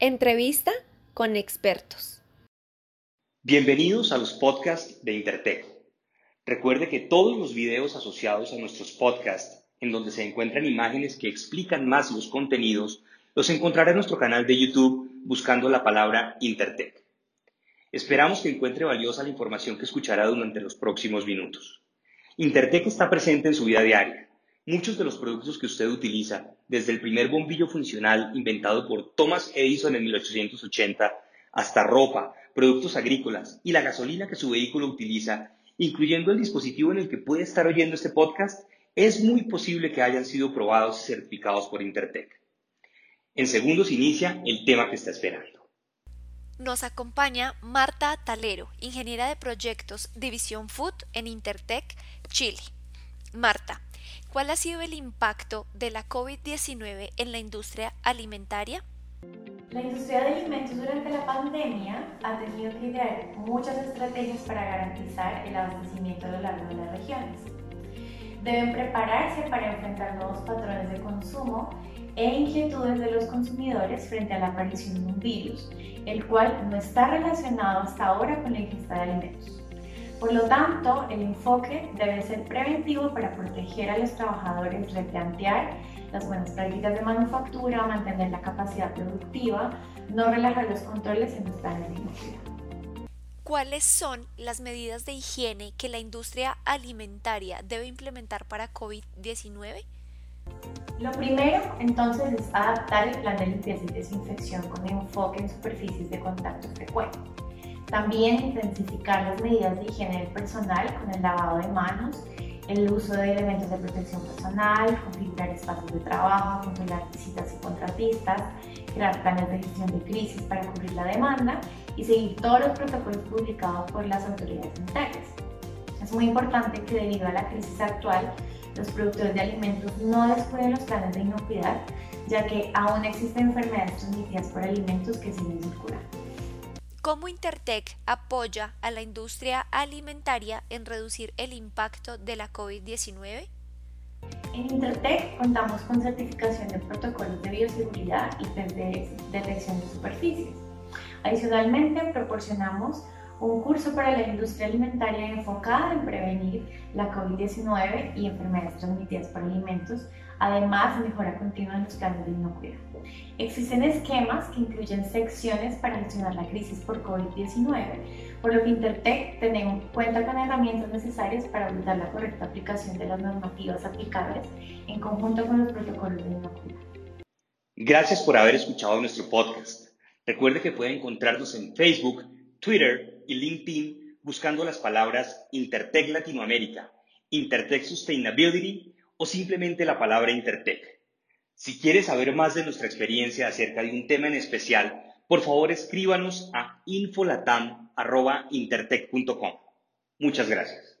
Entrevista con expertos. Bienvenidos a los podcasts de Intertech. Recuerde que todos los videos asociados a nuestros podcasts, en donde se encuentran imágenes que explican más los contenidos, los encontrará en nuestro canal de YouTube buscando la palabra Intertech. Esperamos que encuentre valiosa la información que escuchará durante los próximos minutos. Intertech está presente en su vida diaria Muchos de los productos que usted utiliza, desde el primer bombillo funcional inventado por Thomas Edison en 1880, hasta ropa, productos agrícolas y la gasolina que su vehículo utiliza, incluyendo el dispositivo en el que puede estar oyendo este podcast, es muy posible que hayan sido probados y certificados por Intertech. En segundos inicia el tema que está esperando. Nos acompaña Marta Talero, ingeniera de proyectos División Food en Intertech, Chile. Marta, ¿Cuál ha sido el impacto de la COVID-19 en la industria alimentaria? La industria de alimentos durante la pandemia ha tenido que idear muchas estrategias para garantizar el abastecimiento a lo largo de las regiones. Deben prepararse para enfrentar nuevos patrones de consumo e inquietudes de los consumidores frente a la aparición de un virus, el cual no está relacionado hasta ahora con la ingesta de alimentos. Por lo tanto, el enfoque debe ser preventivo para proteger a los trabajadores, replantear las buenas prácticas de manufactura, mantener la capacidad productiva, no relajar los controles en los planes de. ¿Cuáles son las medidas de higiene que la industria alimentaria debe implementar para COVID-19? Lo primero, entonces, es adaptar el plan de limpieza y desinfección con enfoque en superficies de contacto frecuente. También intensificar las medidas de higiene del personal con el lavado de manos, el uso de elementos de protección personal, configurar espacios de trabajo, controlar visitas y contratistas, crear planes de gestión de crisis para cubrir la demanda y seguir todos los protocolos publicados por las autoridades sanitarias. Es muy importante que debido a la crisis actual, los productores de alimentos no descuiden los planes de inocuidad, ya que aún existen enfermedades transmitidas por alimentos que siguen circulando. ¿Cómo Intertech apoya a la industria alimentaria en reducir el impacto de la COVID-19? En Intertech contamos con certificación de protocolos de bioseguridad y de detección de superficies. Adicionalmente, proporcionamos un curso para la industria alimentaria enfocada en prevenir la COVID-19 y enfermedades transmitidas por alimentos, además de mejora continua en los planes de inocuidad. Existen esquemas que incluyen secciones para gestionar la crisis por COVID-19, por lo que Intertech tiene cuenta con herramientas necesarias para brindar la correcta aplicación de las normativas aplicables en conjunto con los protocolos de inocuidad. Gracias por haber escuchado nuestro podcast. Recuerde que puede encontrarnos en Facebook, Twitter y LinkedIn buscando las palabras Intertech Latinoamérica, Intertech Sustainability o simplemente la palabra Intertech. Si quiere saber más de nuestra experiencia acerca de un tema en especial, por favor escríbanos a infolatam.intertech.com. Muchas gracias.